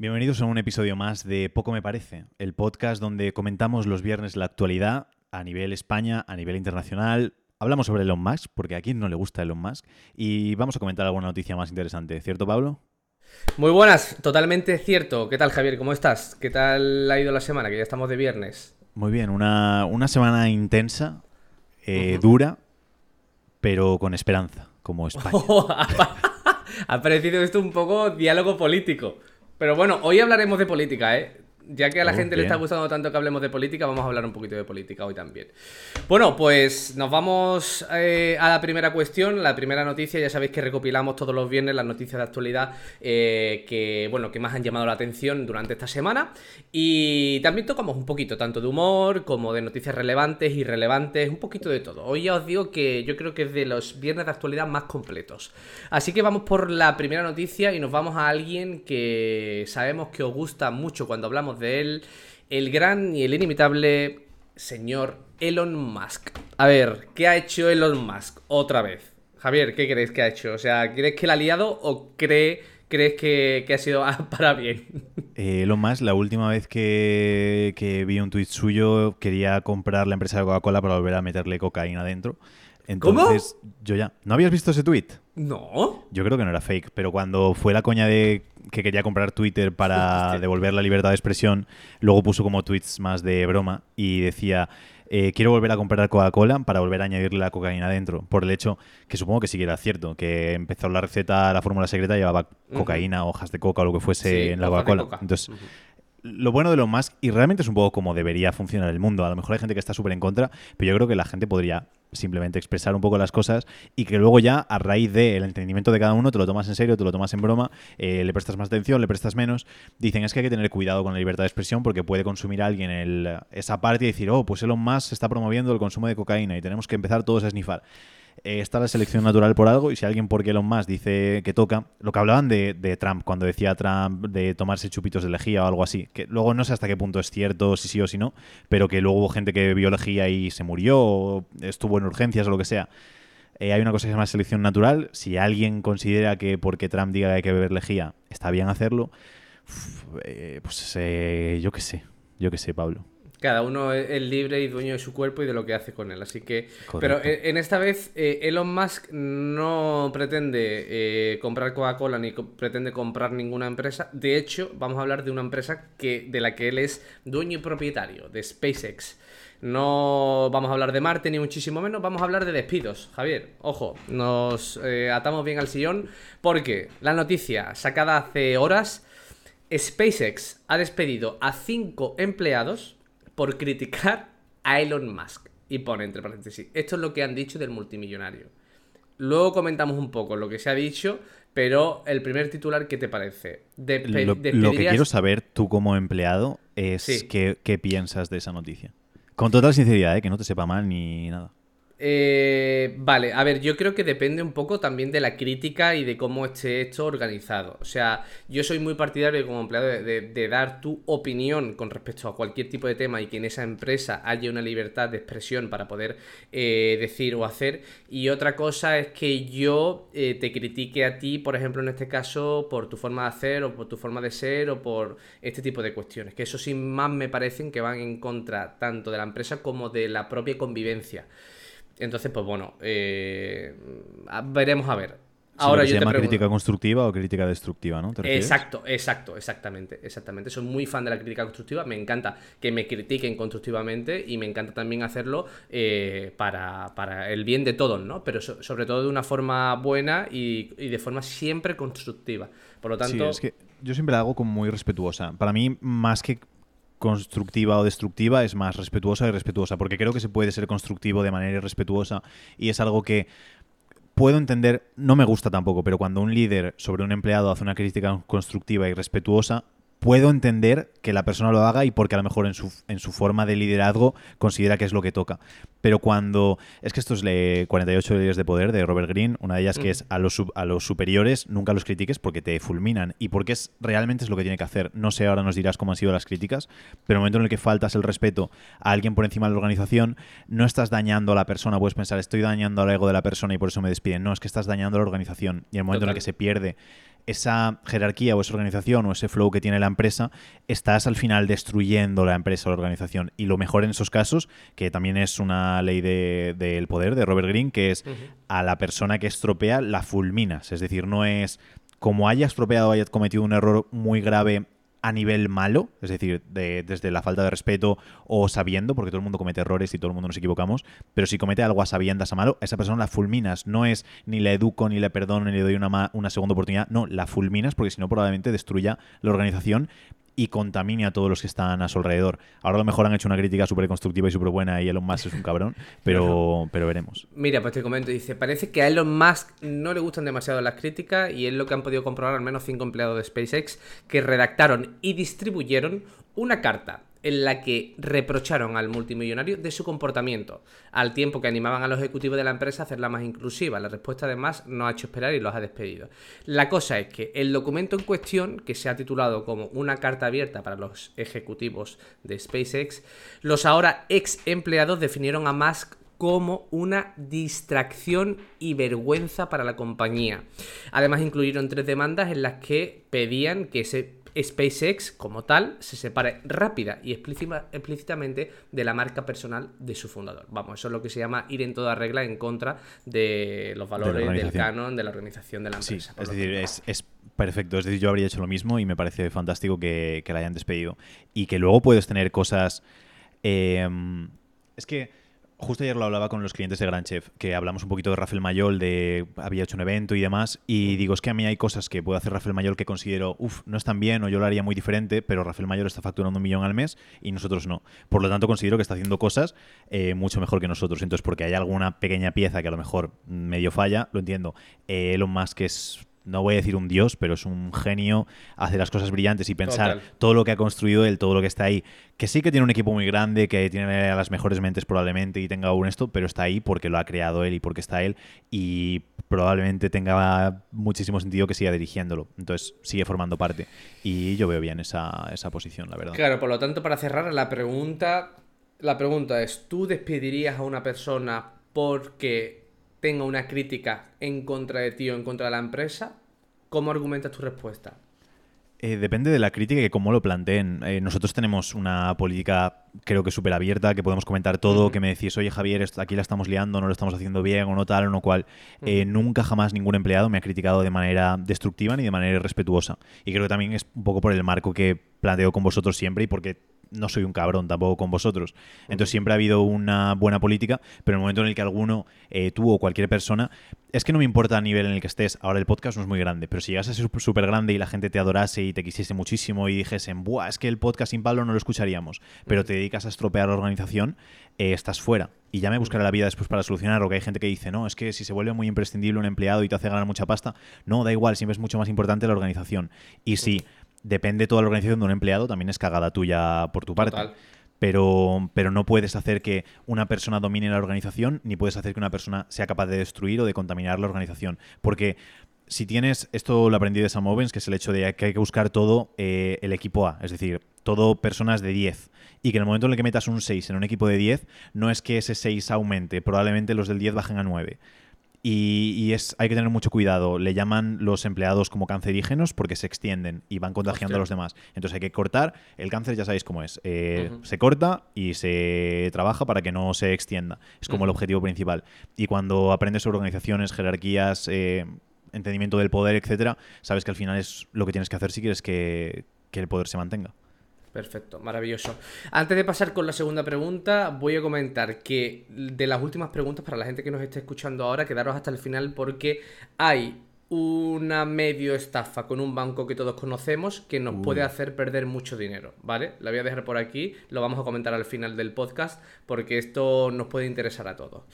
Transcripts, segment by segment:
Bienvenidos a un episodio más de Poco Me Parece, el podcast donde comentamos los viernes la actualidad a nivel España, a nivel internacional. Hablamos sobre Elon Musk, porque a quién no le gusta Elon Musk, y vamos a comentar alguna noticia más interesante, ¿cierto Pablo? Muy buenas, totalmente cierto. ¿Qué tal Javier? ¿Cómo estás? ¿Qué tal ha ido la semana? Que ya estamos de viernes. Muy bien, una, semana intensa, eh, dura, pero con esperanza, como España. ha parecido esto un poco diálogo político. Pero bueno, hoy hablaremos de política, ¿eh? Ya que a la gente le está gustando tanto que hablemos de política, vamos a hablar un poquito de política hoy también. Bueno, pues nos vamos eh, a la primera cuestión, la primera noticia. Ya sabéis que recopilamos todos los viernes las noticias de actualidad eh, que, bueno, que más han llamado la atención durante esta semana. Y también tocamos un poquito, tanto de humor como de noticias relevantes, irrelevantes, un poquito de todo. Hoy ya os digo que yo creo que es de los viernes de actualidad más completos. Así que vamos por la primera noticia y nos vamos a alguien que sabemos que os gusta mucho cuando hablamos de él, el gran y el inimitable señor Elon Musk. A ver, ¿qué ha hecho Elon Musk otra vez? Javier, ¿qué crees que ha hecho? O sea, ¿crees que la ha liado o cree, crees que, ha sido para bien? Eh, Elon Musk, la última vez que, que vi un tuit suyo, quería comprar la empresa de Coca-Cola para volver a meterle cocaína dentro. Entonces, yo ya. ¿No habías visto ese tweet? No. Yo creo que no era fake, pero cuando fue la coña de que quería comprar Twitter para devolver la libertad de expresión, luego puso como tweets más de broma y decía. Eh, quiero volver a comprar Coca-Cola para volver a añadirle la cocaína dentro. Por el hecho que supongo que sí que era cierto, que empezó la receta, la fórmula secreta llevaba cocaína, hojas de coca o lo que fuese en la Coca-Cola. Entonces, lo bueno de lo más, y realmente es un poco como debería funcionar el mundo. A lo mejor hay gente que está súper en contra, pero yo creo que la gente podría simplemente expresar un poco las cosas y que luego ya a raíz del entendimiento de cada uno te lo tomas en serio, te lo tomas en broma, eh, le prestas más atención, le prestas menos. Dicen es que hay que tener cuidado con la libertad de expresión porque puede consumir a alguien esa parte y decir, oh, pues Elon Musk está promoviendo el consumo de cocaína y tenemos que empezar todos a snifar. Eh, está la selección natural por algo y si alguien por Elon Musk dice que toca, lo que hablaban de, Trump, cuando decía Trump de tomarse chupitos de lejía o algo así, que luego no sé hasta qué punto es cierto, si sí o si no, pero que luego hubo gente que vio lejía y se murió, o estuvo en urgencias o lo que sea. Eh, hay una cosa que se llama selección natural. Si alguien considera que porque Trump diga que hay que beber lejía está bien hacerlo, eh, pues yo qué sé, yo qué sé, Pablo. Cada uno es libre y dueño de su cuerpo y de lo que hace con él. Así que. Pero en esta vez, eh, Elon Musk no pretende eh, comprar Coca-Cola ni pretende comprar ninguna empresa. De hecho, vamos a hablar de una empresa que, de la que él es dueño y propietario, de SpaceX. No vamos a hablar de Marte ni muchísimo menos, vamos a hablar de despidos. Javier, ojo, nos eh, atamos bien al sillón porque la noticia sacada hace horas, SpaceX ha despedido a cinco empleados por criticar a Elon Musk. Y pone entre paréntesis, esto es lo que han dicho del multimillonario. Luego comentamos un poco lo que se ha dicho, pero el primer titular, ¿qué te parece? lo, que quiero saber tú como empleado es qué, qué, piensas de esa noticia. Con total sinceridad, ¿eh? que no te sepa mal ni nada. Eh, vale, a ver, yo creo que depende un poco también de la crítica y de cómo esté esto organizado. O sea, yo soy muy partidario como empleado de, dar tu opinión con respecto a cualquier tipo de tema y que en esa empresa haya una libertad de expresión para poder eh, decir o hacer. Y otra cosa es que yo eh, te critique a ti, por ejemplo, en este caso, por tu forma de hacer o por tu forma de ser o por este tipo de cuestiones. Que eso sin más me parecen que van en contra tanto de la empresa como de la propia convivencia. Entonces, pues bueno, eh, veremos a ver. Ahora yo se llama crítica constructiva o crítica destructiva, ¿no? exacto, exacto, exactamente, exactamente. Soy muy fan de la crítica constructiva. Me encanta que me critiquen constructivamente y me encanta también hacerlo eh, para, el bien de todos, ¿no? Pero sobre todo de una forma buena y, y, de forma siempre constructiva. Por lo tanto. Sí, es que yo siempre la hago como muy respetuosa. Para mí, más que constructiva o destructiva es más respetuosa y respetuosa, porque creo que se puede ser constructivo de manera irrespetuosa y es algo que puedo entender, no me gusta tampoco, pero cuando un líder sobre un empleado hace una crítica constructiva y respetuosa, puedo entender que la persona lo haga y porque a lo mejor en su, en su forma de liderazgo considera que es lo que toca. Pero cuando. Es que esto es le 48 leyes de poder de Robert Greene, una de ellas que es a los, a los superiores nunca los critiques porque te fulminan y porque es realmente es lo que tiene que hacer. No sé, ahora nos dirás cómo han sido las críticas, pero en el momento en el que faltas el respeto a alguien por encima de la organización, no estás dañando a la persona. Puedes pensar, estoy dañando al ego de la persona y por eso me despiden. No, es que estás dañando a la organización. Y en el momento en el que se pierde esa jerarquía o esa organización o ese flow que tiene la empresa, estás al final destruyendo la empresa o la organización. Y lo mejor en esos casos, que también es una ley del poder de Robert Greene, que es a la persona que estropea la fulminas. Es decir, no es como haya estropeado o haya cometido un error muy grave a nivel malo, es decir, desde la falta de respeto o sabiendo, porque todo el mundo comete errores y todo el mundo nos equivocamos, pero si comete algo a sabiendas a malo, a esa persona la fulminas, no es ni la educo, ni le perdono, ni le doy una, una segunda oportunidad, no, la fulminas porque si no probablemente destruya la organización y contamine a todos los que están a su alrededor. Ahora a lo mejor han hecho una crítica súper constructiva y súper buena y Elon Musk es un cabrón, pero, pero veremos. Mira, pues te comento, dice, parece que a Elon Musk no le gustan demasiado las críticas y es lo que han podido comprobar al menos cinco empleados de SpaceX que redactaron y distribuyeron una carta en la que reprocharon al multimillonario de su comportamiento, al tiempo que animaban a los ejecutivos de la empresa a hacerla más inclusiva. La respuesta además no ha hecho esperar y los ha despedido. La cosa es que el documento en cuestión, que se ha titulado como una carta abierta para los ejecutivos de SpaceX, los ahora ex empleados definieron a Musk como una distracción y vergüenza para la compañía. Además incluyeron tres demandas en las que pedían que se SpaceX como tal se separe rápida y explícitamente de la marca personal de su fundador. Vamos, eso es lo que se llama ir en toda regla en contra de los valores del canon de la organización de la empresa. es decir, es, perfecto. Es decir, yo habría hecho lo mismo y me parece fantástico que, la hayan despedido. Y que luego puedes tener cosas... Eh, es que Justo ayer lo hablaba con los clientes de Gran Chef, que hablamos un poquito de Rafael Mayol, de había hecho un evento y demás, y digo, es que a mí hay cosas que puede hacer Rafael Mayol que considero, uff, no están bien o yo lo haría muy diferente, pero Rafael Mayol está facturando un millón al mes y nosotros no. Por lo tanto, considero que está haciendo cosas eh, mucho mejor que nosotros. Entonces, porque hay alguna pequeña pieza que a lo mejor medio falla, lo entiendo. Eh, Elon Musk es no voy a decir un dios, pero es un genio, hace las cosas brillantes y pensar todo lo que ha construido él, todo lo que está ahí, que sí que tiene un equipo muy grande, que tiene a las mejores mentes probablemente y tenga aún esto, pero está ahí porque lo ha creado él y porque está él y probablemente tenga muchísimo sentido que siga dirigiéndolo. Entonces sigue formando parte y yo veo bien esa, esa posición, la verdad. Claro, por lo tanto, para cerrar la pregunta, la pregunta es, ¿tú despedirías a una persona porque tenga una crítica en contra de ti o en contra de la empresa, ¿cómo argumentas tu respuesta? Eh, depende de la crítica y cómo lo planteen. Eh, nosotros tenemos una política, creo que súper abierta, que podemos comentar todo, que me decís, oye Javier, aquí la estamos liando, no lo estamos haciendo bien, o no tal, o no cual. Eh, nunca jamás ningún empleado me ha criticado de manera destructiva ni de manera irrespetuosa. Y creo que también es un poco por el marco que planteo con vosotros siempre y porque no soy un cabrón tampoco con vosotros. Entonces siempre ha habido una buena política, pero en el momento en el que alguno, eh, tú o cualquier persona, es que no me importa a nivel en el que estés. Ahora el podcast no es muy grande, pero si llegase a ser súper grande y la gente te adorase y te quisiese muchísimo y dijesen, Buah, es que el podcast sin Pablo no lo escucharíamos, pero te dedicas a estropear la organización, eh, estás fuera. Y ya me buscaré la vida después para solucionarlo. Que hay gente que dice, no, es que si se vuelve muy imprescindible un empleado y te hace ganar mucha pasta, no, da igual, siempre es mucho más importante la organización. Y si depende toda la organización de un empleado, también es cagada tuya por tu parte. Pero, pero no puedes hacer que una persona domine la organización, ni puedes hacer que una persona sea capaz de destruir o de contaminar la organización. Porque si tienes, esto lo aprendí de Sam Owens, que es el hecho de que hay que buscar todo eh, el equipo A, es decir, todo personas de 10. Y que en el momento en el que metas un 6 en un equipo de 10, no es que ese 6 aumente, probablemente los del 10 bajen a 9. Y, es, hay que tener mucho cuidado. Le llaman los empleados como cancerígenos porque se extienden y van contagiando a los demás. Entonces hay que cortar. El cáncer ya sabéis cómo es. Eh, se corta y se trabaja para que no se extienda. Es como el objetivo principal. Y cuando aprendes sobre organizaciones, jerarquías, eh, entendimiento del poder, etcétera, sabes que al final es lo que tienes que hacer si quieres que el poder se mantenga. Perfecto, maravilloso. Antes de pasar con la segunda pregunta, voy a comentar que de las últimas preguntas para la gente que nos esté escuchando ahora, quedaros hasta el final porque hay una medio estafa con un banco que todos conocemos que nos puede hacer perder mucho dinero, ¿vale? La voy a dejar por aquí, lo vamos a comentar al final del podcast porque esto nos puede interesar a todos.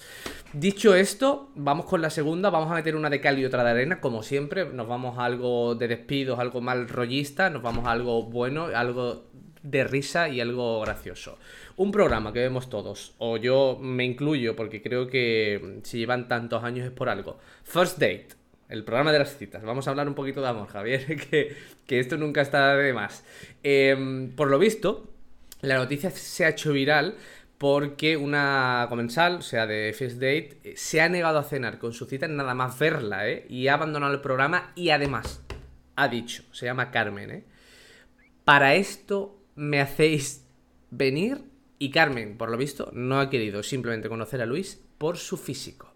Dicho esto, vamos con la segunda, vamos a meter una de cal y otra de arena, como siempre, nos vamos a algo de despidos, algo mal rollista, nos vamos a algo bueno, algo de risa y algo gracioso. Un programa que vemos todos, o yo me incluyo porque creo que si llevan tantos años es por algo. First Date, el programa de las citas. Vamos a hablar un poquito de amor, Javier, que, esto nunca está de más. Em, por lo visto, la noticia se ha hecho viral porque una comensal, o sea, de First Date, se ha negado a cenar con su cita nada más verla, ¿eh? Y ha abandonado el programa y además ha dicho, se llama Carmen, ¿eh? Para esto me hacéis venir y Carmen, por lo visto, no ha querido simplemente conocer a Luis por su físico.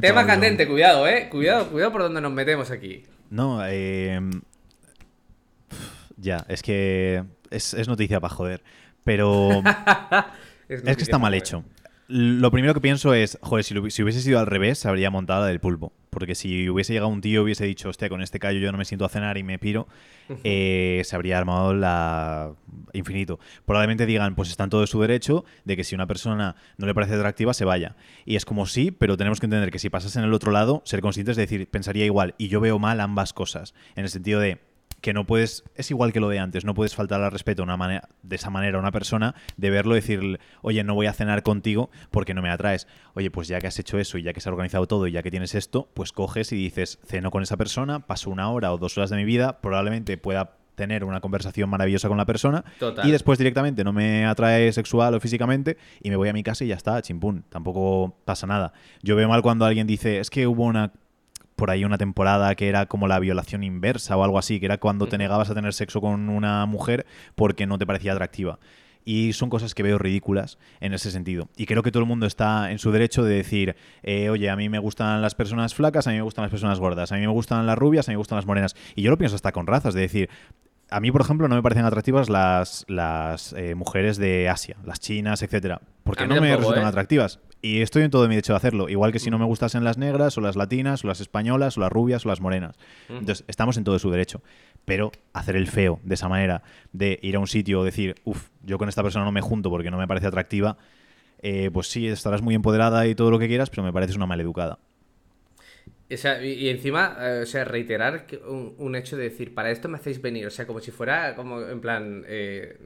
Tema candente, cuidado, eh. Cuidado, cuidado por donde nos metemos aquí. No, eh. Ya, es que es, noticia para joder. Pero es, que está mal hecho. Lo primero que pienso es, joder, si, hubiese sido al revés, se habría montado la del pulpo. Porque si hubiese llegado un tío y hubiese dicho, hostia, con este callo yo no me siento a cenar y me piro, eh, se habría armado la infinito. Probablemente digan, pues está en todo su derecho de que si una persona no le parece atractiva, se vaya. Y es como sí, pero tenemos que entender que si pasas en el otro lado, ser conscientes de decir, pensaría igual. Y yo veo mal ambas cosas. En el sentido de, que no puedes, es igual que lo de antes, no puedes faltar al respeto una manera, de esa manera a una persona, de verlo y decirle, oye, no voy a cenar contigo porque no me atraes. Oye, pues ya que has hecho eso y ya que se ha organizado todo y ya que tienes esto, pues coges y dices, ceno con esa persona, paso una hora o dos horas de mi vida, probablemente pueda tener una conversación maravillosa con la persona y después directamente no me atrae sexual o físicamente y me voy a mi casa y ya está, chimpún, tampoco pasa nada. Yo veo mal cuando alguien dice, es que hubo una por ahí una temporada que era como la violación inversa o algo así, que era cuando te negabas a tener sexo con una mujer porque no te parecía atractiva. Y son cosas que veo ridículas en ese sentido. Y creo que todo el mundo está en su derecho de decir, eh, oye, a mí me gustan las personas flacas, a mí me gustan las personas gordas, a mí me gustan las rubias, a mí me gustan las morenas. Y yo lo pienso hasta con razas, de decir, a mí, por ejemplo, no me parecen atractivas las, las eh, mujeres de Asia, las chinas, etcétera. Porque no me resultan ¿eh? atractivas. Y estoy en todo mi derecho de hacerlo. Igual que si no me gustasen las negras, o las latinas, o las españolas, o las rubias, o las morenas. Entonces, estamos en todo su derecho. Pero hacer el feo de esa manera, de ir a un sitio o decir, uff, yo con esta persona no me junto porque no me parece atractiva, eh, pues sí, estarás muy empoderada y todo lo que quieras, pero me pareces una maleducada y, encima, eh, o sea, reiterar un, hecho de decir, para esto me hacéis venir, o sea, como si fuera, como en plan, eh,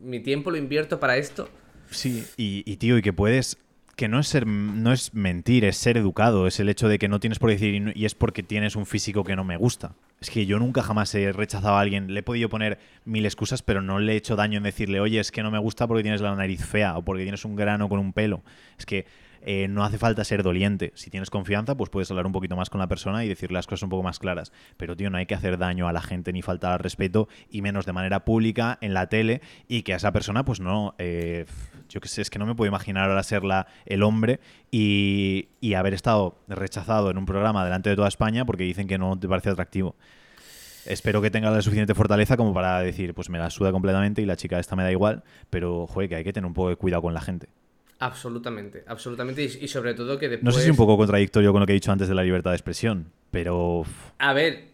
mi tiempo lo invierto para esto. Sí, y, tío, y que puedes, que no es ser, no es mentir, es ser educado, es el hecho de que no tienes por decir y, es porque tienes un físico que no me gusta. Es que yo nunca jamás he rechazado a alguien, le he podido poner mil excusas, pero no le he hecho daño en decirle, oye, es que no me gusta porque tienes la nariz fea o porque tienes un grano con un pelo. Es que eh, no hace falta ser doliente. Si tienes confianza, pues puedes hablar un poquito más con la persona y decir las cosas un poco más claras. Pero, tío, no hay que hacer daño a la gente ni faltar al respeto, y menos de manera pública, en la tele, y que a esa persona, pues no. Eh, yo qué sé, es que no me puedo imaginar ahora ser el hombre y, y haber estado rechazado en un programa delante de toda España porque dicen que no te parece atractivo espero que tenga la suficiente fortaleza como para decir, pues me la suda completamente y la chica esta me da igual, pero joder, que hay que tener un poco de cuidado con la gente. Absolutamente, absolutamente. Y, sobre todo que después... No sé si es un poco contradictorio con lo que he dicho antes de la libertad de expresión, pero... A ver,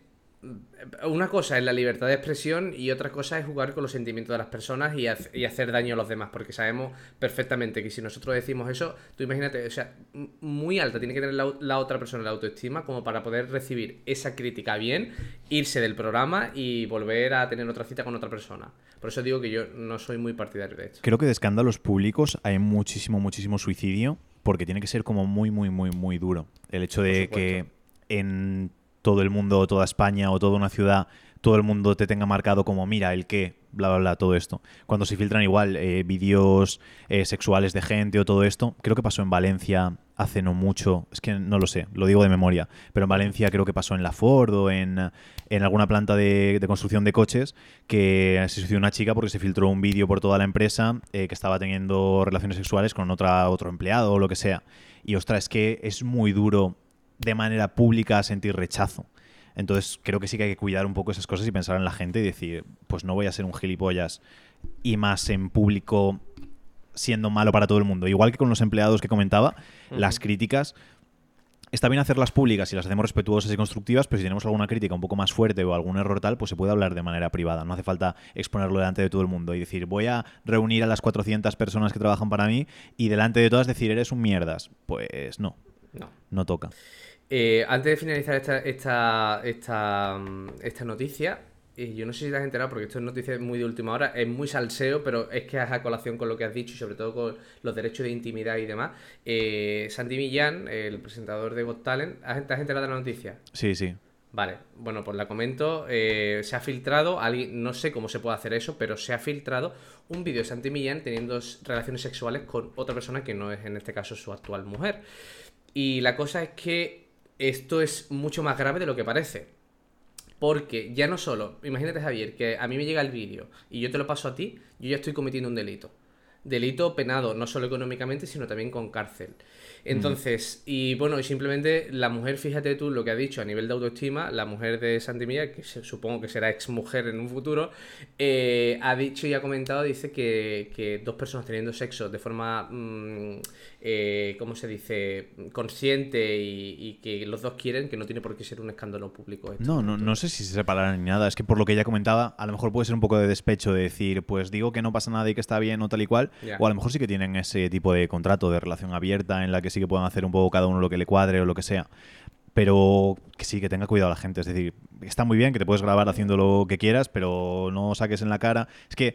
una cosa es la libertad de expresión y otra cosa es jugar con los sentimientos de las personas y, hacer daño a los demás, porque sabemos perfectamente que si nosotros decimos eso, tú imagínate, o sea, muy alta tiene que tener la, otra persona la autoestima como para poder recibir esa crítica bien, irse del programa y volver a tener otra cita con otra persona. Por eso digo que yo no soy muy partidario de esto. Creo que de escándalos públicos hay muchísimo, muchísimo suicidio, porque tiene que ser como muy, muy, muy, muy duro. El hecho de que en todo el mundo, toda España o toda una ciudad, todo el mundo te tenga marcado como, mira, el qué, bla, bla, bla, todo esto. Cuando se filtran igual eh, vídeos eh, sexuales de gente o todo esto, creo que pasó en Valencia hace no mucho, es que no lo sé, lo digo de memoria, pero en Valencia creo que pasó en la Ford o en, en alguna planta de, construcción de coches que se suicidó una chica porque se filtró un vídeo por toda la empresa eh, que estaba teniendo relaciones sexuales con otra, otro empleado o lo que sea. Y ostras, es que es muy duro de manera pública sentir rechazo. Entonces creo que sí que hay que cuidar un poco esas cosas y pensar en la gente y decir, pues no voy a ser un gilipollas y más en público siendo malo para todo el mundo. Igual que con los empleados que comentaba, las críticas está bien hacerlas públicas y las hacemos respetuosas y constructivas, pero si tenemos alguna crítica un poco más fuerte o algún error tal, pues se puede hablar de manera privada. No hace falta exponerlo delante de todo el mundo y decir, voy a reunir a las 400 personas que trabajan para mí y delante de todas decir, eres un mierdas. Pues no, no, no toca. Eh, antes de finalizar esta, esta, esta, mm, esta noticia, y yo no sé si te has enterado, porque esto es noticia muy de última hora, es muy salseo, pero es que es a colación con lo que has dicho y sobre todo con los derechos de intimidad y demás. Eh, Sandy Millán, el presentador de Got Talent, ¿te has enterado de la noticia? Sí, sí. Vale, bueno, pues la comento. Eh, se ha filtrado, alguien, no sé cómo se puede hacer eso, pero se ha filtrado un vídeo de Sandy Millán teniendo relaciones sexuales con otra persona que no es en este caso su actual mujer. Y la cosa es que esto es mucho más grave de lo que parece. Porque ya no solo, imagínate Javier, que a mí me llega el vídeo y yo te lo paso a ti, yo ya estoy cometiendo un delito. Delito penado, no solo económicamente, sino también con cárcel. Entonces, y bueno, y simplemente la mujer, fíjate tú lo que ha dicho a nivel de autoestima, la mujer de Santimilla, que supongo que será ex mujer en un futuro, eh, ha dicho y ha comentado, dice que, dos personas teniendo sexo de forma, mm, eh, ¿cómo se dice?, consciente y, que los dos quieren, que no tiene por qué ser un escándalo público. no, no, no sé si se separarán ni nada, es que por lo que ella comentaba, a lo mejor puede ser un poco de despecho de decir, pues digo que no pasa nada y que está bien o tal y cual, o a lo mejor sí que tienen ese tipo de contrato de relación abierta en la que sí que puedan hacer un poco cada uno lo que le cuadre o lo que sea. Pero que sí, que tenga cuidado la gente. Es decir, está muy bien que te puedes grabar haciendo lo que quieras, pero no saques en la cara. Es que eh,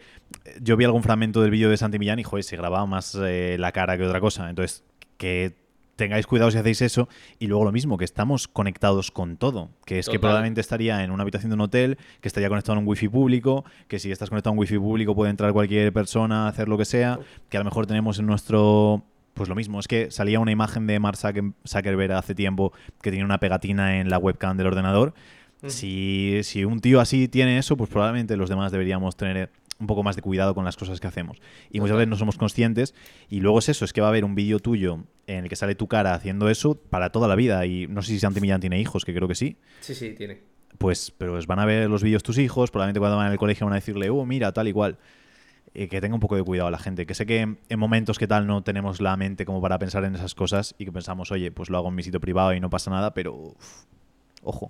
yo vi algún fragmento del vídeo de Santi Millán y, joder, se grababa más eh, la cara que otra cosa. Entonces, que tengáis cuidado si hacéis eso. Y luego lo mismo, que estamos conectados con todo. Que es que probablemente estaría en una habitación de un hotel, que estaría conectado a un wifi público, que si estás conectado a un wifi público puede entrar cualquier persona a hacer lo que sea, que a lo mejor tenemos en nuestro pues lo mismo, es que salía una imagen de Mark Zuckerberg hace tiempo que tenía una pegatina en la webcam del ordenador. Si, si, un tío así tiene eso, pues probablemente los demás deberíamos tener un poco más de cuidado con las cosas que hacemos. Y muchas veces no somos conscientes. Y luego es eso, es que va a haber un vídeo tuyo en el que sale tu cara haciendo eso para toda la vida. Y no sé si Santi Millán tiene hijos, que creo que sí. Sí, sí, tiene. Pues, pero pues van a ver los vídeos tus hijos, probablemente cuando van al colegio van a decirle, oh, mira, tal y cual que tenga un poco de cuidado la gente. Que sé que en momentos que tal no tenemos la mente como para pensar en esas cosas y que pensamos, oye, pues lo hago en mi sitio privado y no pasa nada, pero ojo.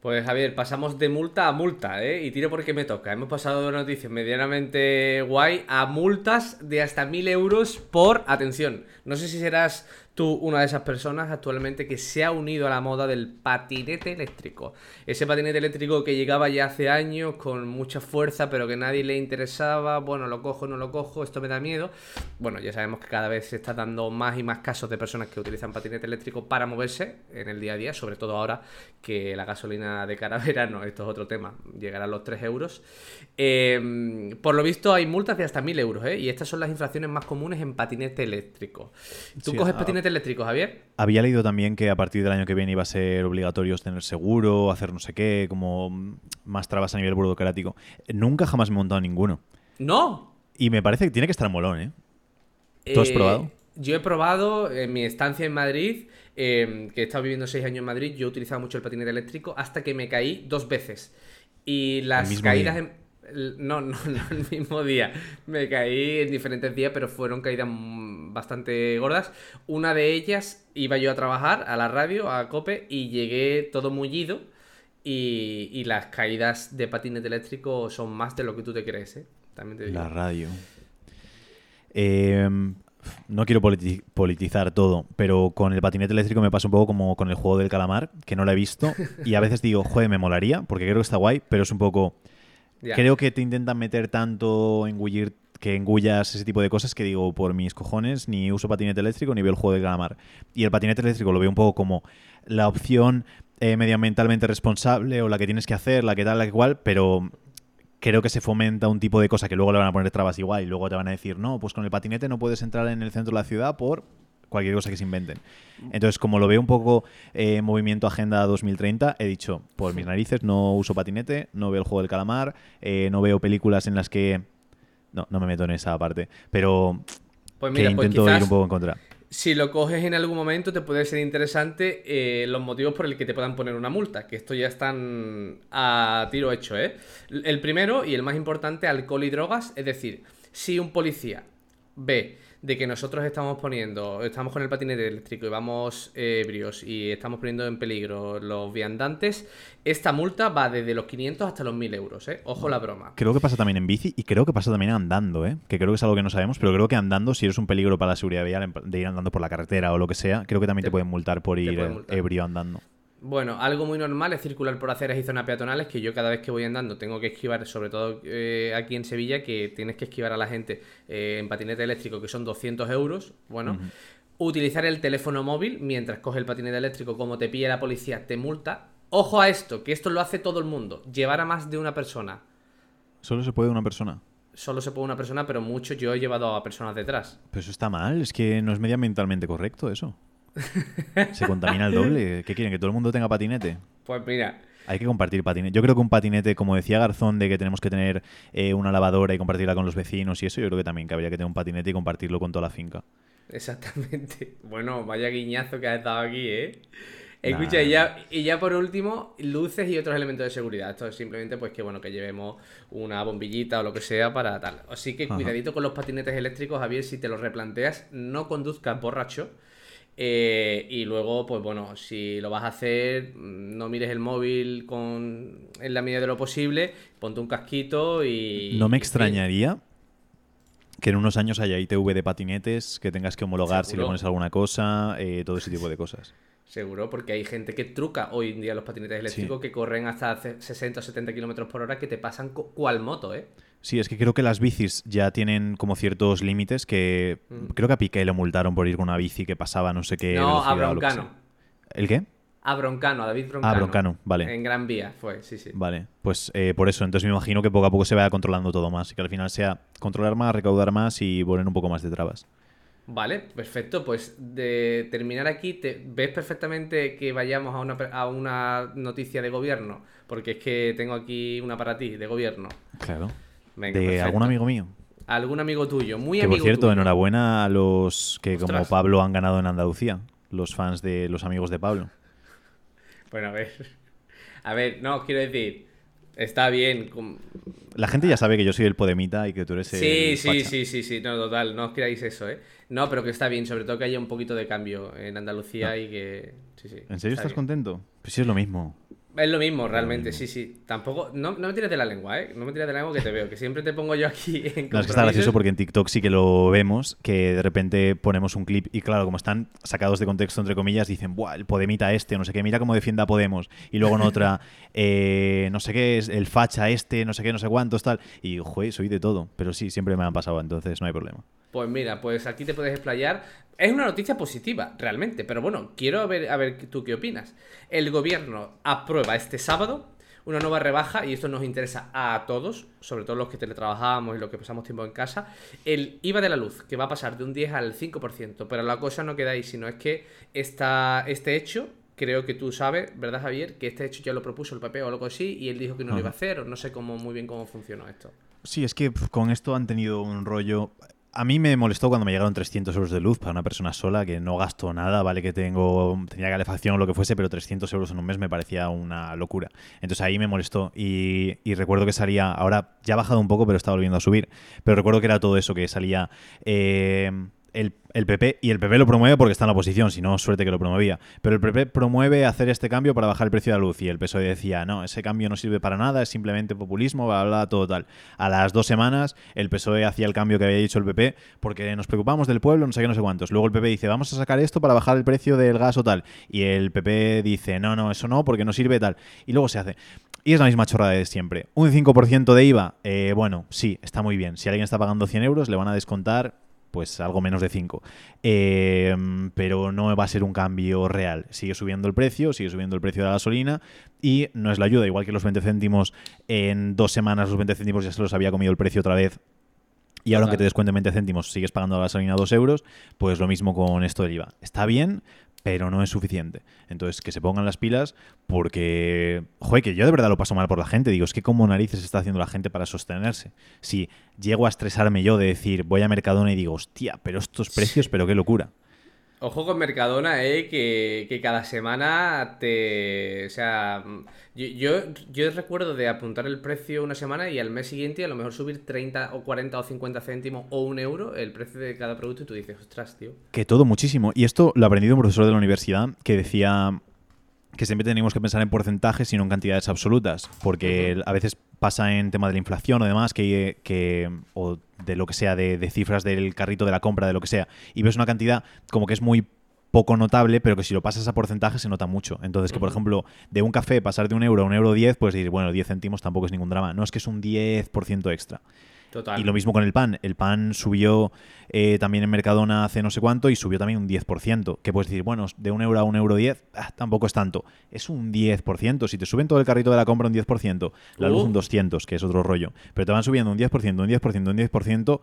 Pues Javier, pasamos de multa a multa, ¿eh? Y tiro porque me toca. Hemos pasado de noticias medianamente guay a multas de hasta mil euros por, atención, no sé si serás tú una de esas personas actualmente que se ha unido a la moda del patinete eléctrico. Ese patinete eléctrico que llegaba ya hace años con mucha fuerza, pero que nadie le interesaba. Bueno, lo cojo, no lo cojo, esto me da miedo. Bueno, ya sabemos que cada vez se está dando más y más casos de personas que utilizan patinete eléctrico para moverse en el día a día, sobre todo ahora que la gasolina de cara a verano, esto es otro tema, llegará a los 3 euros. Em, por lo visto hay multas de hasta 1000 euros, ¿eh? Y estas son las infracciones más comunes en patinete eléctrico. ¿Tú coges patinete eléctrico, Javier? Había leído también que a partir del año que viene iba a ser obligatorio tener seguro, hacer no sé qué, como más trabas a nivel burocrático. Nunca jamás me he montado ninguno. ¿No? Y me parece que tiene que estar molón, ¿eh? ¿Tú has eh, probado? Yo he probado en mi estancia en Madrid, em, que he estado viviendo seis años en Madrid, yo utilizaba mucho el patinete eléctrico hasta que me caí dos veces. Y las caídas... En no, no, no el mismo día. Me caí en diferentes días, pero fueron caídas bastante gordas. Una de ellas iba yo a trabajar a la radio, a Cope, y llegué todo mullido. Y, las caídas de patinete eléctrico son más de lo que tú te crees, ¿eh? También te digo. La radio. Em, no quiero politizar todo, pero con el patinete eléctrico me pasa un poco como con el juego del calamar, que no lo he visto. Y a veces digo, joder, me molaría, porque creo que está guay, pero es un poco Creo que te intentan meter tanto, engullir, que engullas ese tipo de cosas que digo, por mis cojones, ni uso patinete eléctrico ni veo el juego de calamar. Y el patinete eléctrico lo veo un poco como la opción eh, medioambientalmente responsable o la que tienes que hacer, la que tal, la que igual, pero creo que se fomenta un tipo de cosa que luego le van a poner trabas igual y luego te van a decir, no, pues con el patinete no puedes entrar en el centro de la ciudad por cualquier cosa que se inventen. Entonces, como lo veo un poco eh, movimiento Agenda 2030, he dicho, por mis narices, no uso patinete, no veo el juego del calamar, eh, no veo películas en las que... No, no me meto en esa parte, pero pues mira, pues intento ir un poco en contra. Si lo coges en algún momento, te puede ser interesante eh, los motivos por el que te puedan poner una multa, que esto ya están a tiro hecho, ¿eh? El primero y el más importante, alcohol y drogas, es decir, si un policía ve de que nosotros estamos poniendo, estamos con el patinete eléctrico y vamos eh, ebrios y estamos poniendo en peligro los viandantes, esta multa va desde los 500 hasta los 1000 euros, ¿eh? Ojo la broma. Creo que pasa también en bici y creo que pasa también andando, ¿eh? Que creo que es algo que no sabemos, pero creo que andando, si eres un peligro para la seguridad vial, de ir andando por la carretera o lo que sea, creo que también te, pueden multar por ir ebrio andando. Bueno, algo muy normal es circular por aceras y zonas peatonales que yo cada vez que voy andando tengo que esquivar, sobre todo eh, aquí en Sevilla, que tienes que esquivar a la gente eh, en patinete eléctrico, que son 200 euros. Bueno, utilizar el teléfono móvil mientras coge el patinete eléctrico, como te pilla la policía, te multa. Ojo a esto, que esto lo hace todo el mundo. Llevar a más de una persona. ¿Solo se puede una persona? Solo se puede una persona, pero mucho yo he llevado a personas detrás. Pero eso está mal, es que no es medioambientalmente correcto eso. Se contamina el doble. ¿Qué quieren? ¿Que todo el mundo tenga patinete? Pues mira. Hay que compartir patinete. Yo creo que un patinete, como decía Garzón, de que tenemos que tener eh, una lavadora y compartirla con los vecinos y eso, yo creo que también que habría que tener un patinete y compartirlo con toda la finca. Exactamente. Bueno, vaya guiñazo que has dado aquí, ¿eh? Escucha, y, ya, y ya por último, luces y otros elementos de seguridad. Esto es simplemente pues que bueno, que llevemos una bombillita o lo que sea para tal. Así que cuidadito con los patinetes eléctricos, a ver si te los replanteas, no conduzcas borracho. Eh, y luego, pues bueno, si lo vas a hacer, no mires el móvil con en la medida de lo posible, ponte un casquito y... No me extrañaría que en unos años haya ITV de patinetes, que tengas que homologar si le pones alguna cosa, eh, todo ese tipo de cosas. Seguro, porque hay gente que truca hoy en día los patinetes eléctricos que corren hasta 60 o 70 kilómetros por hora que te pasan cual moto, ¿eh? Sí, es que creo que las bicis ya tienen como ciertos límites que mm. creo que a Piqué le multaron por ir con una bici que pasaba no sé qué. No, a Broncano. ¿El qué? A Broncano, a David Broncano. A Broncano, vale. En Gran Vía fue, sí, sí. Vale, pues eh, por eso, entonces me imagino que poco a poco se vaya controlando todo más y que al final sea controlar más, recaudar más y poner un poco más de trabas. Vale, perfecto. Pues de terminar aquí, te, ¿ves perfectamente que vayamos a una, a una noticia de gobierno? Porque es que tengo aquí una para ti, de gobierno. Claro. ¿De algún amigo mío? Algún amigo tuyo, muy que, Por cierto, enhorabuena a los que como Pablo han ganado en Andalucía, los fans de los amigos de Pablo. Bueno, a ver. A ver, no, quiero decir, está bien. La gente ya sabe que yo soy el Podemita y que tú eres el. Sí, sí, sí, sí, sí, no, total, no os creáis eso, ¿eh? No, pero que está bien, sobre todo que haya un poquito de cambio en Andalucía y que. Sí, sí, ¿En serio estás contento? Pues sí, es lo mismo. Es lo mismo, realmente, sí, sí. Tampoco. No, no me tires de la lengua, ¿eh? No me tires de la lengua que te veo, que siempre te pongo yo aquí en. No, es que está gracioso porque en TikTok sí que lo vemos, que de repente ponemos un clip y, claro, como están sacados de contexto, entre comillas, dicen, ¡buah! El Podemita este, no sé qué, mira cómo defienda a Podemos. Y luego en otra, eh, no sé qué, es el facha este, no sé qué, no sé cuántos, tal. Y, joder, soy de todo. Pero sí, siempre me han pasado, entonces no hay problema. Pues mira, pues aquí te puedes explayar. Es una noticia positiva, realmente, pero bueno, quiero ver a ver tú qué opinas. El gobierno aprueba este sábado una nueva rebaja, y esto nos interesa a todos, sobre todo los que teletrabajamos y los que pasamos tiempo en casa, el IVA de la luz, que va a pasar de un 10 al 5%, pero la cosa no queda ahí, sino es que esta, este hecho, creo que tú sabes, ¿verdad Javier? Que este hecho ya lo propuso el PP o algo así, y él dijo que no lo iba a hacer, o no sé cómo, muy bien cómo funcionó esto. Sí, es que con esto han tenido un rollo a mí me molestó cuando me llegaron 300 euros de luz para una persona sola, que no gasto nada, vale que tengo tenía calefacción o lo que fuese, pero 300 euros en un mes me parecía una locura. Entonces ahí me molestó y, recuerdo que salía, ahora ya ha bajado un poco, pero está volviendo a subir, pero recuerdo que era todo eso, que salía... Eh, el, PP, y el PP lo promueve porque está en la oposición, si no, suerte que lo promovía. Pero el PP promueve hacer este cambio para bajar el precio de la luz. Y el PSOE decía, no, ese cambio no sirve para nada, es simplemente populismo, bla, bla, todo tal. A las dos semanas, el PSOE hacía el cambio que había dicho el PP porque nos preocupamos del pueblo, no sé qué, no sé cuántos. Luego el PP dice, vamos a sacar esto para bajar el precio del gas o tal. Y el PP dice, no, no, eso no, porque no sirve tal. Y luego se hace. Y es la misma chorrada de siempre. Un 5% de IVA, eh, bueno, sí, está muy bien. Si alguien está pagando 100 euros, le van a descontar pues algo menos de 5. Em, pero no va a ser un cambio real. Sigue subiendo el precio, sigue subiendo el precio de la gasolina y no es la ayuda. Igual que los 20 céntimos, en dos semanas los 20 céntimos ya se los había comido el precio otra vez. Y ahora que te descuenten 20 céntimos, sigues pagando la gasolina 2 euros, pues lo mismo con esto del IVA. Está bien, pero no es suficiente. Entonces, que se pongan las pilas porque, joder, que yo de verdad lo paso mal por la gente. Digo, es que como narices está haciendo la gente para sostenerse. Si llego a estresarme yo de decir, voy a Mercadona y digo, hostia, pero estos precios, pero qué locura. Ojo con Mercadona, eh, que, cada semana te. O sea, yo, yo, recuerdo de apuntar el precio una semana y al mes siguiente a lo mejor subir 30 o 40 o 50 céntimos o un euro el precio de cada producto y tú dices, ostras, tío. Que todo muchísimo. Y esto lo ha aprendido un profesor de la universidad que decía que siempre tenemos que pensar en porcentajes y no en cantidades absolutas, porque a veces pasa en tema de la inflación o demás, que, que o de lo que sea, de, cifras del carrito de la compra, de lo que sea, y ves una cantidad como que es muy poco notable, pero que si lo pasas a porcentaje se nota mucho. Entonces, que por ejemplo, de un café pasar de un euro a un euro diez, pues decir, bueno, 10 céntimos tampoco es ningún drama. No es que es un 10% extra. Y lo mismo con el pan. El pan subió eh, también en Mercadona hace no sé cuánto y subió también un 10%. Que puedes decir, bueno, de un euro a un euro 10, ah, tampoco es tanto. Es un 10%. Si te suben todo el carrito de la compra un 10%, la luz un 200, uh. que es otro rollo. Pero te van subiendo un 10%, un 10%, un 10%.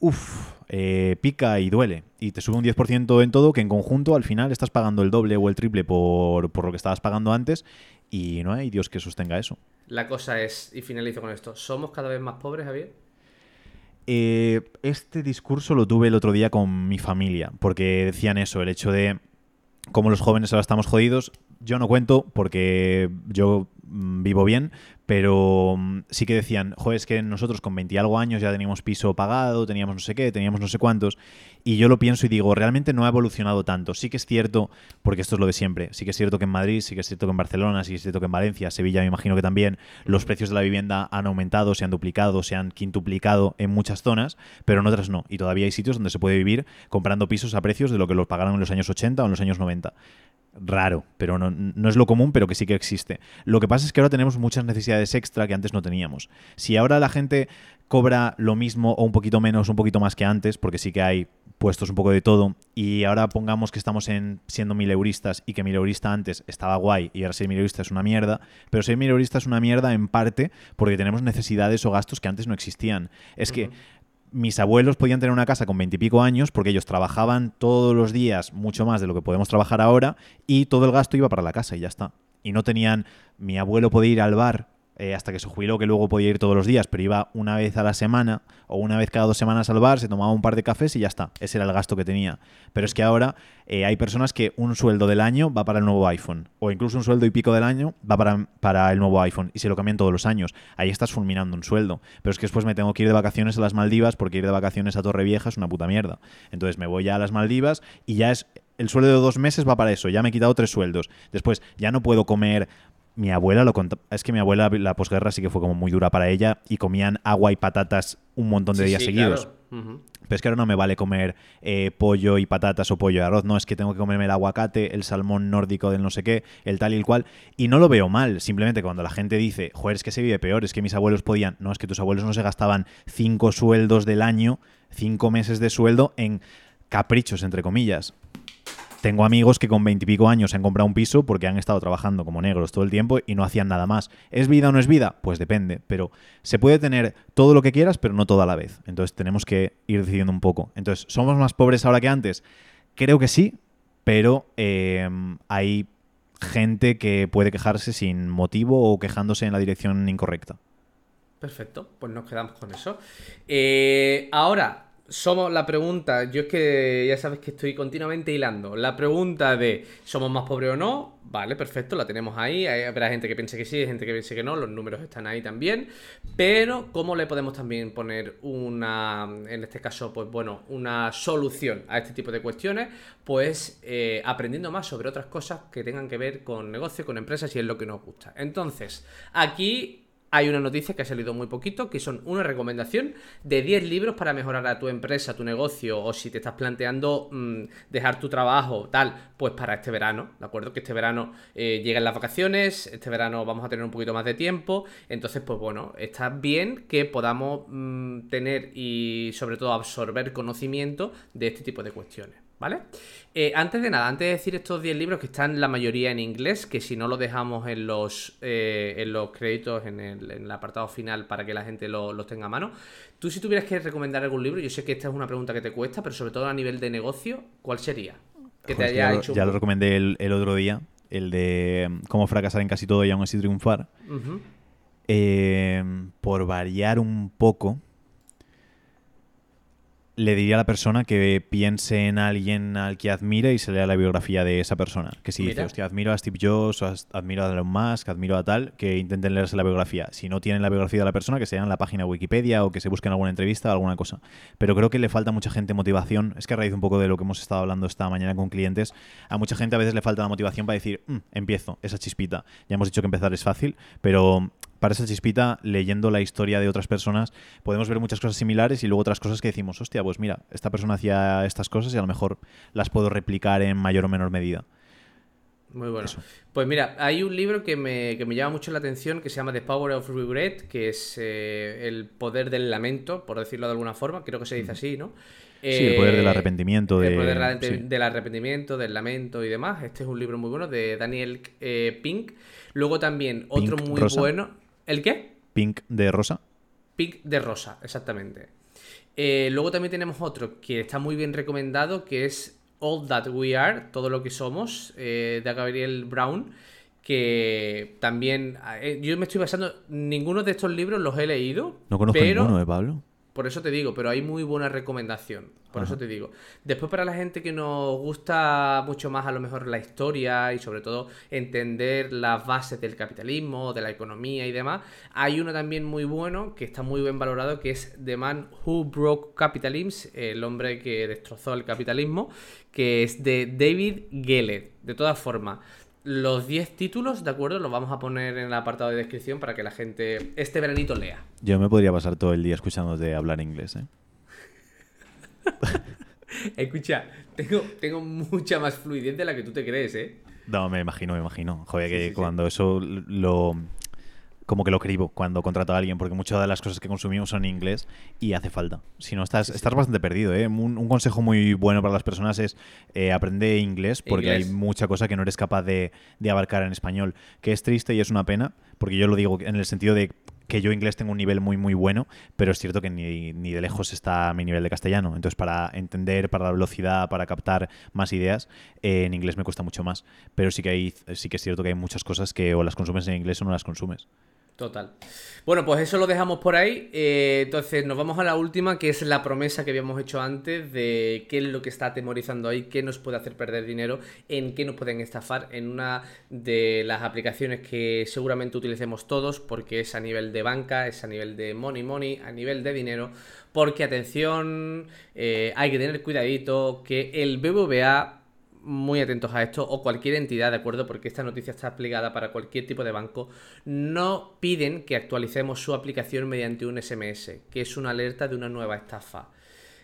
uff, eh, pica y duele. Y te sube un 10% en todo, que en conjunto al final estás pagando el doble o el triple por, por lo que estabas pagando antes y no hay Dios que sostenga eso. La cosa es, y finalizo con esto, ¿somos cada vez más pobres, Javier? Eh, este discurso lo tuve el otro día con mi familia, porque decían eso, el hecho de cómo los jóvenes ahora estamos jodidos. Yo no cuento porque yo vivo bien, pero mm, sí que decían, joder, es que nosotros con 20 y algo años ya teníamos piso pagado, teníamos no sé qué, teníamos no sé cuántos, y yo lo pienso y digo, realmente no ha evolucionado tanto. Sí que es cierto, porque esto es lo de siempre, sí que es cierto que en Madrid, sí que es cierto que en Barcelona, sí que es cierto que en Valencia, Sevilla, me imagino que también los precios de la vivienda han aumentado, se han duplicado, se han quintuplicado en muchas zonas, pero en otras no. Y todavía hay sitios donde se puede vivir comprando pisos a precios de lo que los pagaron en los años 80 o en los años 90 raro, pero no, no, es lo común, pero que sí que existe. Lo que pasa es que ahora tenemos muchas necesidades extra que antes no teníamos. Si ahora la gente cobra lo mismo o un poquito menos, un poquito más que antes, porque sí que hay puestos un poco de todo, y ahora pongamos que estamos en siendo mil euristas y que mil eurista antes estaba guay y ahora ser mil eurista es una mierda, pero ser mil eurista es una mierda en parte porque tenemos necesidades o gastos que antes no existían. Es que mis abuelos podían tener una casa con veintipico años porque ellos trabajaban todos los días mucho más de lo que podemos trabajar ahora y todo el gasto iba para la casa y ya está. Y no tenían, mi abuelo podía ir al bar eh, hasta que se jubiló, que luego podía ir todos los días, pero iba una vez a la semana o una vez cada dos semanas al bar, se tomaba un par de cafés y ya está. Ese era el gasto que tenía. Pero es que ahora eh, hay personas que un sueldo del año va para el nuevo iPhone, o incluso un sueldo y pico del año va para, para el nuevo iPhone, y se lo cambian todos los años. Ahí estás fulminando un sueldo. Pero es que después me tengo que ir de vacaciones a las Maldivas, porque ir de vacaciones a Torrevieja es una puta mierda. Entonces me voy ya a las Maldivas y ya es el sueldo de dos meses va para eso, ya me he quitado tres sueldos. Después, ya no puedo comer mi abuela lo contaba. Es que mi abuela, la posguerra sí que fue como muy dura para ella y comían agua y patatas un montón de días seguidos. Pero es que ahora no me vale comer eh, pollo y patatas o pollo y arroz. No, es que tengo que comerme el aguacate, el salmón nórdico del no sé qué, el tal y el cual. Y no lo veo mal. Simplemente cuando la gente dice, joder, es que se vive peor, es que mis abuelos podían. No, es que tus abuelos no se gastaban cinco sueldos del año, cinco meses de sueldo en caprichos, entre comillas. Tengo amigos que con veintipico años han comprado un piso porque han estado trabajando como negros todo el tiempo y no hacían nada más. ¿Es vida o no es vida? Pues depende, pero se puede tener todo lo que quieras, pero no todo a la vez. Entonces tenemos que ir decidiendo un poco. Entonces, ¿somos más pobres ahora que antes? Creo que sí, pero em, hay gente que puede quejarse sin motivo o quejándose en la dirección incorrecta. Perfecto, pues nos quedamos con eso. Eh, ahora, somos la pregunta, yo es que ya sabes que estoy continuamente hilando. La pregunta de ¿somos más pobres o no? Vale, perfecto, la tenemos ahí. Habrá gente que piense que sí, gente que piense que no, los números están ahí también. Pero, ¿cómo le podemos también poner una, en este caso, pues bueno, una solución a este tipo de cuestiones? Pues eh, aprendiendo más sobre otras cosas que tengan que ver con negocio, con empresas y es lo que nos gusta. Entonces, aquí hay una noticia que ha salido muy poquito, que son una recomendación de 10 libros para mejorar a tu empresa, tu negocio, o si te estás planteando mm, dejar tu trabajo, tal, pues para este verano, ¿de acuerdo? Que este verano eh, llegan las vacaciones, este verano vamos a tener un poquito más de tiempo, entonces, pues bueno, está bien que podamos mm, tener y sobre todo absorber conocimiento de este tipo de cuestiones. ¿Vale? Eh, antes de nada, antes de decir estos 10 libros que están la mayoría en inglés, que si no lo dejamos en los, eh, en los créditos, en el, apartado final para que la gente los tenga a mano, tú si tuvieras que recomendar algún libro, yo sé que esta es una pregunta que te cuesta, pero sobre todo a nivel de negocio, ¿cuál sería? Que te haya ya, hecho ya lo recomendé el, otro día, el de mm, cómo fracasar en casi todo y aún así triunfar. Eh, por variar un poco le diría a la persona que piense en alguien al que admire y se lea la biografía de esa persona. Que si dice, hostia, admiro a Steve Jobs, o admiro a Elon Musk, admiro a tal, que intenten leerse la biografía. Si no tienen la biografía de la persona, que se en la página Wikipedia o que se busquen alguna entrevista o alguna cosa. Pero creo que le falta a mucha gente motivación. Es que a raíz un poco de lo que hemos estado hablando esta mañana con clientes, a mucha gente a veces le falta la motivación para decir, mm, empiezo, esa chispita. Ya hemos dicho que empezar es fácil, pero para esa chispita, leyendo la historia de otras personas, podemos ver muchas cosas similares y luego otras cosas que decimos, hostia, pues mira, esta persona hacía estas cosas y a lo mejor las puedo replicar en mayor o menor medida. Muy bueno. Pues mira, hay un libro que me, llama mucho la atención que se llama The Power of Regret, que es eh, el poder del lamento, por decirlo de alguna forma, creo que se dice así, ¿no? sí, el poder del eh, arrepentimiento. El poder del arrepentimiento, del lamento y demás. Este es un libro muy bueno de Daniel eh, Pink. Luego también otro muy bueno. ¿El qué? Pink de rosa. Pink de rosa, exactamente. Eh, luego también tenemos otro que está muy bien recomendado, que es All That We Are, todo lo que somos, eh, de Gabriel Brown, que también eh, yo me estoy basando, ninguno de estos libros los he leído. No conozco ninguno, ¿eh, Pablo? Por eso te digo, pero hay muy buena recomendación. Por eso te digo. Después, para la gente que nos gusta mucho más, a lo mejor, la historia y sobre todo entender las bases del capitalismo, de la economía y demás, hay uno también muy bueno que está muy bien valorado, que es The Man Who Broke Capitalism, el hombre que destrozó el capitalismo, que es de David Gellert. De todas formas. Los 10 títulos, ¿de acuerdo? Los vamos a poner en el apartado de descripción para que la gente este veranito lea. Yo me podría pasar todo el día escuchándote hablar inglés, ¿eh? Escucha, tengo, tengo mucha más fluidez de la que tú te crees, ¿eh? No, me imagino, me imagino. Joder, que cuando eso lo como que lo escribo cuando contrato a alguien, porque muchas de las cosas que consumimos son en inglés y hace falta. Si no, estás, estás bastante perdido. ¿eh? Un, consejo muy bueno para las personas es eh, aprende inglés, porque hay mucha cosa que no eres capaz de, abarcar en español, que es triste y es una pena, porque yo lo digo en el sentido de que yo inglés tengo un nivel muy muy bueno, pero es cierto que ni, de lejos está mi nivel de castellano. Entonces, para entender, para la velocidad, para captar más ideas, eh, en inglés me cuesta mucho más. Pero sí que hay, sí que es cierto que hay muchas cosas que o las consumes en inglés o no las consumes. Total. Bueno, pues eso lo dejamos por ahí. Eh, entonces nos vamos a la última, que es la promesa que habíamos hecho antes de qué es lo que está atemorizando ahí, qué nos puede hacer perder dinero, en qué nos pueden estafar en una de las aplicaciones que seguramente utilicemos todos, porque es a nivel de banca, es a nivel de money money, a nivel de dinero. Porque atención, eh, hay que tener cuidadito que el BBVA muy atentos a esto, o cualquier entidad, ¿de acuerdo? Porque esta noticia está aplicada para cualquier tipo de banco, no piden que actualicemos su aplicación mediante un SMS, que es una alerta de una nueva estafa.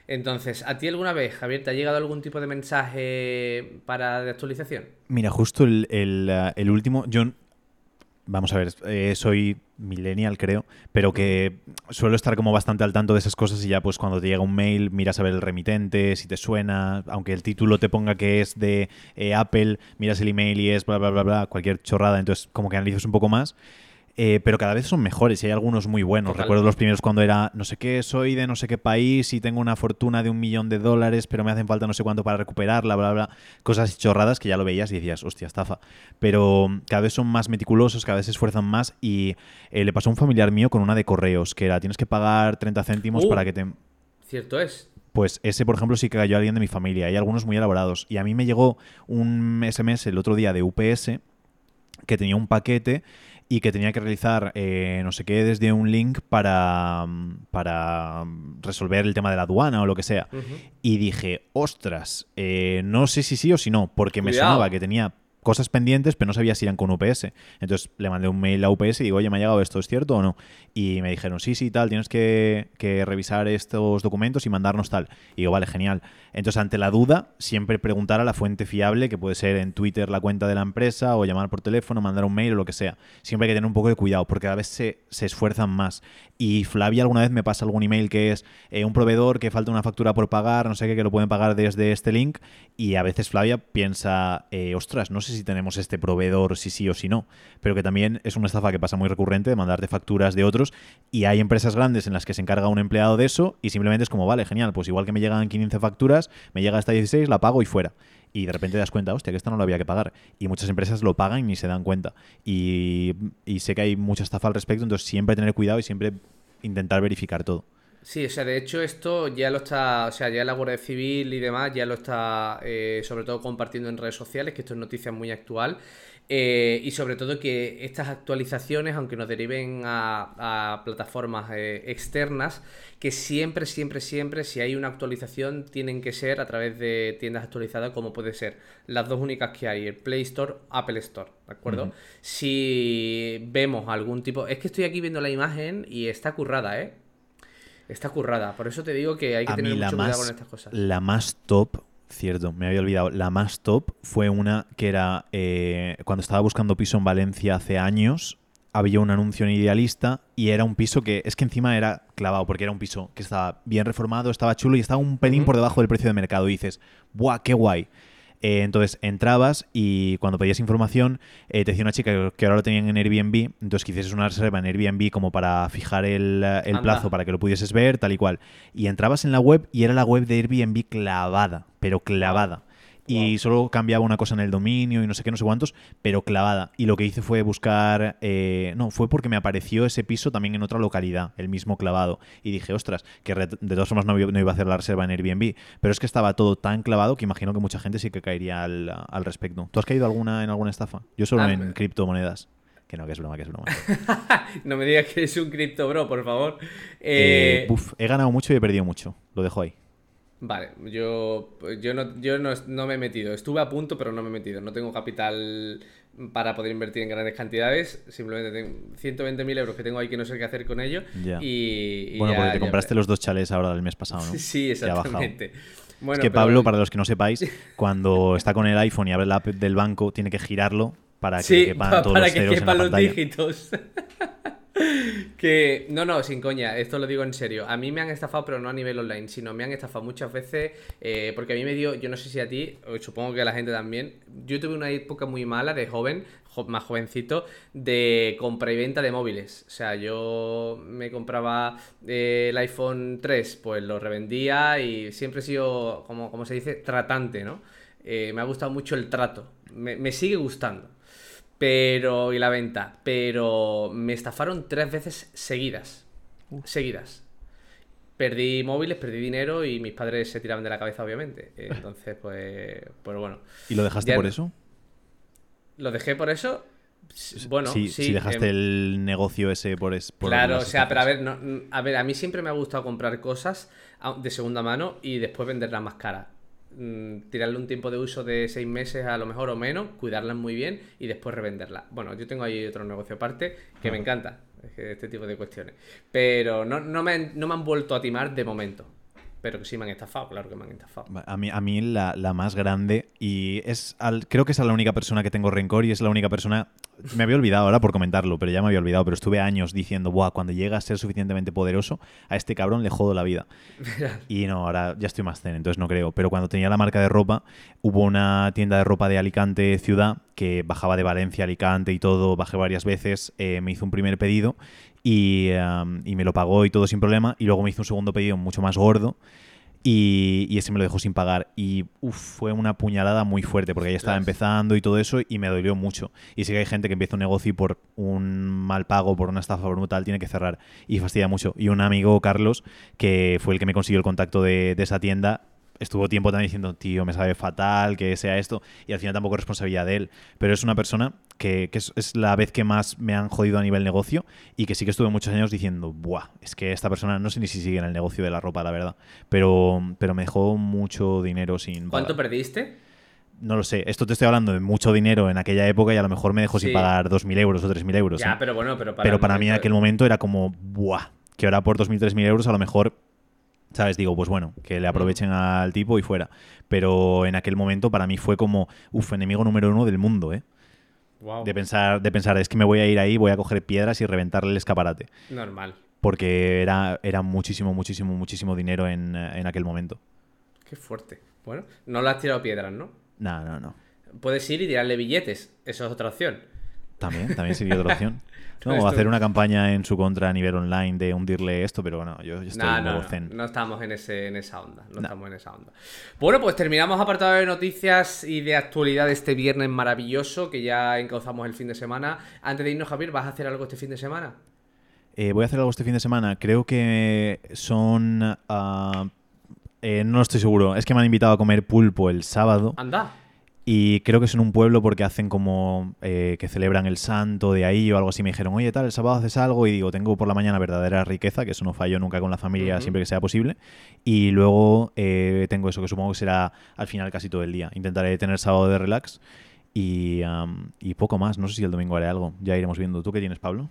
Entonces, ¿a ti alguna vez, Javier, te ha llegado algún tipo de mensaje para de actualización? Mira, justo el, el, uh, el último, yo vamos a ver, eh, soy millennial creo, pero que suelo estar como bastante al tanto de esas cosas y ya pues cuando te llega un mail miras a ver el remitente, si te suena, aunque el título te ponga que es de eh, Apple, miras el email y es bla, bla, bla, bla, cualquier chorrada, entonces como que analizas un poco más. Eh, pero cada vez son mejores y hay algunos muy buenos. Recuerdo los primeros cuando era, no sé qué, soy de no sé qué país y tengo una fortuna de un millón de dólares, pero me hacen falta no sé cuánto para recuperarla, bla, bla, bla. Cosas chorradas que ya lo veías y decías, hostia, estafa. Pero cada vez son más meticulosos, cada vez se esfuerzan más y eh, le pasó a un familiar mío con una de correos, que era, tienes que pagar 30 céntimos uh. para que te... Cierto es. Pues ese, por ejemplo, sí que cayó a alguien de mi familia. Hay algunos muy elaborados. Y a mí me llegó un SMS el otro día de UPS que tenía un paquete y que tenía que realizar eh, no sé qué desde un link para, para resolver el tema de la aduana o lo que sea. Y dije, ostras, eh, no sé si sí o si no, porque me sonaba que tenía cosas pendientes, pero no sabía si eran con UPS. Entonces le mandé un mail a UPS y digo, oye, ¿me ha llegado esto? ¿Es cierto o no? Y me dijeron, sí, sí, tal, tienes que, revisar estos documentos y mandarnos tal. Y digo, vale, genial. Entonces, ante la duda, siempre preguntar a la fuente fiable, que puede ser en Twitter la cuenta de la empresa, o llamar por teléfono, mandar un mail o lo que sea. Siempre hay que tener un poco de cuidado, porque a veces se, se esfuerzan más. Y Flavia alguna vez me pasa algún email que es eh, un proveedor que falta una factura por pagar, no sé qué, que lo pueden pagar desde este link. Y a veces Flavia piensa, eh, ostras, no sé si tenemos este proveedor, si sí o si no. Pero que también es una estafa que pasa muy recurrente de mandarte facturas de otros. Y hay empresas grandes en las que se encarga un empleado de eso y simplemente es como, vale, genial, pues igual que me llegan 15 facturas, me llega hasta 16, la pago y fuera y de repente te das cuenta, hostia, que esto no lo había que pagar. Y muchas empresas lo pagan y ni se dan cuenta. Y, y sé que hay mucha estafa al respecto, entonces siempre tener cuidado y siempre intentar verificar todo. Sí, o sea, de hecho esto ya lo está, o sea, ya la Guardia Civil y demás ya lo está eh, sobre todo compartiendo en redes sociales, que esto es noticia muy actual. Eh, y sobre todo que estas actualizaciones, aunque nos deriven a, plataformas eh, externas, que siempre, siempre, siempre, si hay una actualización, tienen que ser a través de tiendas actualizadas, como puede ser las dos únicas que hay, el Play Store, Apple Store, ¿de acuerdo? Si vemos algún tipo... Es que estoy aquí viendo la imagen y está currada, ¿eh? Está currada, por eso te digo que hay que tener mucho cuidado con estas cosas. La más top Cierto, me había olvidado. La más top fue una que era eh, cuando estaba buscando piso en Valencia hace años. Había un anuncio en Idealista y era un piso que es que encima era clavado porque era un piso que estaba bien reformado, estaba chulo y estaba un pelín por debajo del precio de mercado. Y dices, ¡buah, qué guay! Eh, entonces entrabas y cuando pedías información te decía una chica que ahora lo tenían en Airbnb, entonces que hicieses una reserva en Airbnb como para fijar el, plazo para que lo pudieses ver, tal y cual. Y entrabas en la web y era la web de Airbnb clavada, pero clavada y solo cambiaba una cosa en el dominio y no sé qué, no sé cuántos, pero clavada. Y lo que hice fue buscar, eh, no, fue porque me apareció ese piso también en otra localidad, el mismo clavado. Y dije, ostras, que de todas formas no, iba a hacer la reserva en Airbnb, pero es que estaba todo tan clavado que imagino que mucha gente sí que caería al, respecto. ¿Tú has caído alguna en alguna estafa? Yo solo ah, en criptomonedas. Que no, que es broma, que es broma. no me digas que es un cripto bro, por favor. Eh, eh... he ganado mucho y he perdido mucho. Lo dejo ahí. Vale, yo, yo, no, yo no, me he metido. Estuve a punto, pero no me he metido. No tengo capital para poder invertir en grandes cantidades. Simplemente tengo 120.000 euros que tengo ahí que no sé qué hacer con ello. Y, bueno, porque te compraste los dos chales ahora del mes pasado, ¿no? Sí, exactamente. es que Pablo, para los que no sepáis, cuando está con el iPhone y abre la app del banco, tiene que girarlo para que quepan todos los, que quepan los dígitos. que no, no, sin coña, esto lo digo en serio. A mí me han estafado, pero no a nivel online, sino me han estafado muchas veces eh, porque a mí me dio, yo no sé si a ti, o supongo que a la gente también, yo tuve una época muy mala de joven, más jovencito, de compra y venta de móviles. O sea, yo me compraba eh, el iPhone 3, pues lo revendía y siempre he sido, como, como se dice, tratante, ¿no? Eh, me ha gustado mucho el trato, me sigue gustando pero y la venta, pero me estafaron tres veces seguidas, seguidas. Perdí móviles, perdí dinero y mis padres se tiraban de la cabeza, obviamente. Entonces, pues, pues bueno. ¿Y lo dejaste por eso? ¿Lo dejé por eso? Bueno, sí. Si dejaste em, el negocio ese por, es, Claro, o sea, pero a ver, a ver, a mí siempre me ha gustado comprar cosas de segunda mano y después venderlas más caras. Mm, tirarle un tiempo de uso de seis meses a lo mejor o menos, cuidarlas muy bien y después revenderlas. Bueno, yo tengo ahí otro negocio aparte que me encanta, este tipo de cuestiones. Pero no, no, me, no me han vuelto a timar de momento. Pero que sí me han estafado, claro que me han estafado. A mí, a mí la, la más grande, y es creo que es la única persona que tengo rencor y es la única persona. Me había olvidado ahora por comentarlo, pero ya me había olvidado. Pero estuve años diciendo, Buah, cuando llega a ser suficientemente poderoso, a este cabrón le jodo la vida. y no, ahora ya estoy más zen, entonces no creo. Pero cuando tenía la marca de ropa, hubo una tienda de ropa de Alicante ciudad que bajaba de Valencia a Alicante y todo, bajé varias veces, eh, me hizo un primer pedido y, me lo pagó y todo sin problema. Y luego me hizo un segundo pedido mucho más gordo. Y, ese me lo dejó sin pagar. Y fue una puñalada muy fuerte porque ya estaba empezando y todo eso y me dolió mucho. Y sí que hay gente que empieza un negocio y por un mal pago, por una estafa brutal, tiene que cerrar. Y fastidia mucho. Y un amigo, Carlos, que fue el que me consiguió el contacto de, de esa tienda, estuvo tiempo también diciendo, tío, me sabe fatal que sea esto, y al final tampoco es responsabilidad de él. Pero es una persona que, es, la vez que más me han jodido a nivel negocio y que sí que estuve muchos años diciendo, buah, es que esta persona no sé ni si sigue en el negocio de la ropa, la verdad, pero, pero me dejó mucho dinero sin... ¿Cuánto perdiste? no lo sé, esto te estoy hablando de mucho dinero en aquella época y a lo mejor me dejó sin pagar 2.000 euros o 3.000 euros. Ya, ¿eh? pero bueno, pero para, pero para mí en aquel momento era como, buah, que ahora por 2.000, 3.000 euros a lo mejor ¿Sabes? Digo, pues bueno, que le aprovechen al tipo y fuera. Pero en aquel momento para mí fue como, uff, enemigo número uno del mundo, ¿eh? De, pensar, de pensar, es que me voy a ir ahí, voy a coger piedras y reventarle el escaparate. Normal. Porque era, era muchísimo, muchísimo, muchísimo dinero en, en aquel momento. Qué fuerte. Bueno, no le has tirado piedras, ¿no? No, no, no. Puedes ir y tirarle billetes. Eso es otra opción. También, también sería otra opción. No, hacer una campaña en su contra a nivel online de hundirle esto, pero bueno, yo, estoy no, no, zen. No, estamos en, ese, en esa onda. No, estamos en esa onda. Bueno, pues terminamos apartado de noticias y de actualidad de este viernes maravilloso que ya encauzamos el fin de semana. Antes de irnos, Javier, ¿vas a hacer algo este fin de semana? Eh, voy a hacer algo este fin de semana. Creo que son. Ah, eh, no estoy seguro. Es que me han invitado a comer pulpo el sábado. Anda. Y creo que es en un pueblo porque hacen como eh, que celebran el santo de ahí o algo así. Me dijeron, oye, tal, el sábado haces algo. Y digo, tengo por la mañana verdadera riqueza, que eso no fallo nunca con la familia siempre que sea posible. Y luego eh, tengo eso, que supongo que será al final casi todo el día. Intentaré tener sábado de relax y, y poco más. No sé si el domingo haré algo. Ya iremos viendo. ¿Tú qué tienes, Pablo?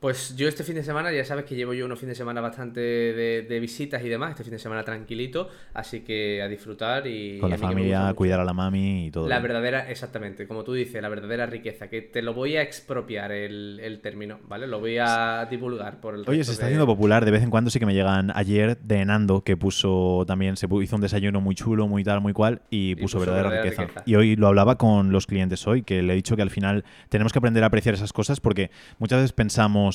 Pues yo este fin de semana, ya sabes que llevo yo unos fin de semana bastante de, visitas y demás, este fin de semana tranquilito, así que a disfrutar y... Con la familia, cuidar a la mami y todo. La verdadera, exactamente, como tú dices, la verdadera riqueza, que te lo voy a expropiar el, término, ¿vale? Lo voy a divulgar por el... Oye, se está haciendo popular, de vez en cuando sí que me llegan ayer de Nando, que puso también, se hizo un desayuno muy chulo, muy tal, muy cual, y puso, verdadera, riqueza. Y hoy lo hablaba con los clientes hoy, que le he dicho que al final tenemos que aprender a apreciar esas cosas porque muchas veces pensamos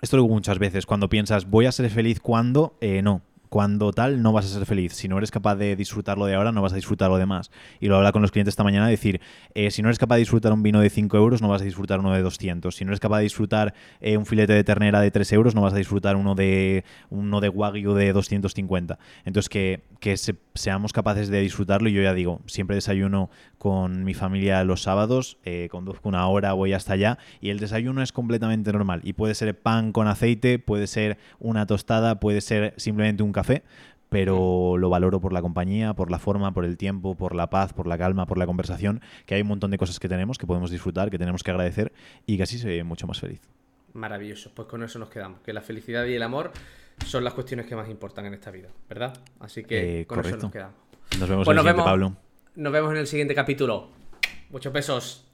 esto lo digo muchas veces, cuando piensas voy a ser feliz cuando, eh, no, cuando tal no vas a ser feliz. Si no eres capaz de disfrutarlo de ahora, no vas a disfrutar lo demás. Y lo habla con los clientes esta mañana, decir, eh, si no eres capaz de disfrutar un vino de 5 euros, no vas a disfrutar uno de 200. Si no eres capaz de disfrutar eh, un filete de ternera de 3 euros, no vas a disfrutar uno de, uno de wagyu de 250. Entonces, que, que seamos capaces de disfrutarlo. Y yo ya digo, siempre desayuno con mi familia los sábados, eh, conduzco una hora, voy hasta allá, y el desayuno es completamente normal. Y puede ser pan con aceite, puede ser una tostada, puede ser simplemente un café, pero lo valoro por la compañía, por la forma, por el tiempo, por la paz, por la calma, por la conversación, que hay un montón de cosas que tenemos, que podemos disfrutar, que tenemos que agradecer y que así se ve mucho más feliz. Maravilloso, pues con eso nos quedamos, que la felicidad y el amor son las cuestiones que más importan en esta vida, ¿verdad? Así que eh, con eso nos quedamos. Nos vemos pues en el siguiente, Pablo. Nos vemos en el siguiente capítulo. Muchos besos.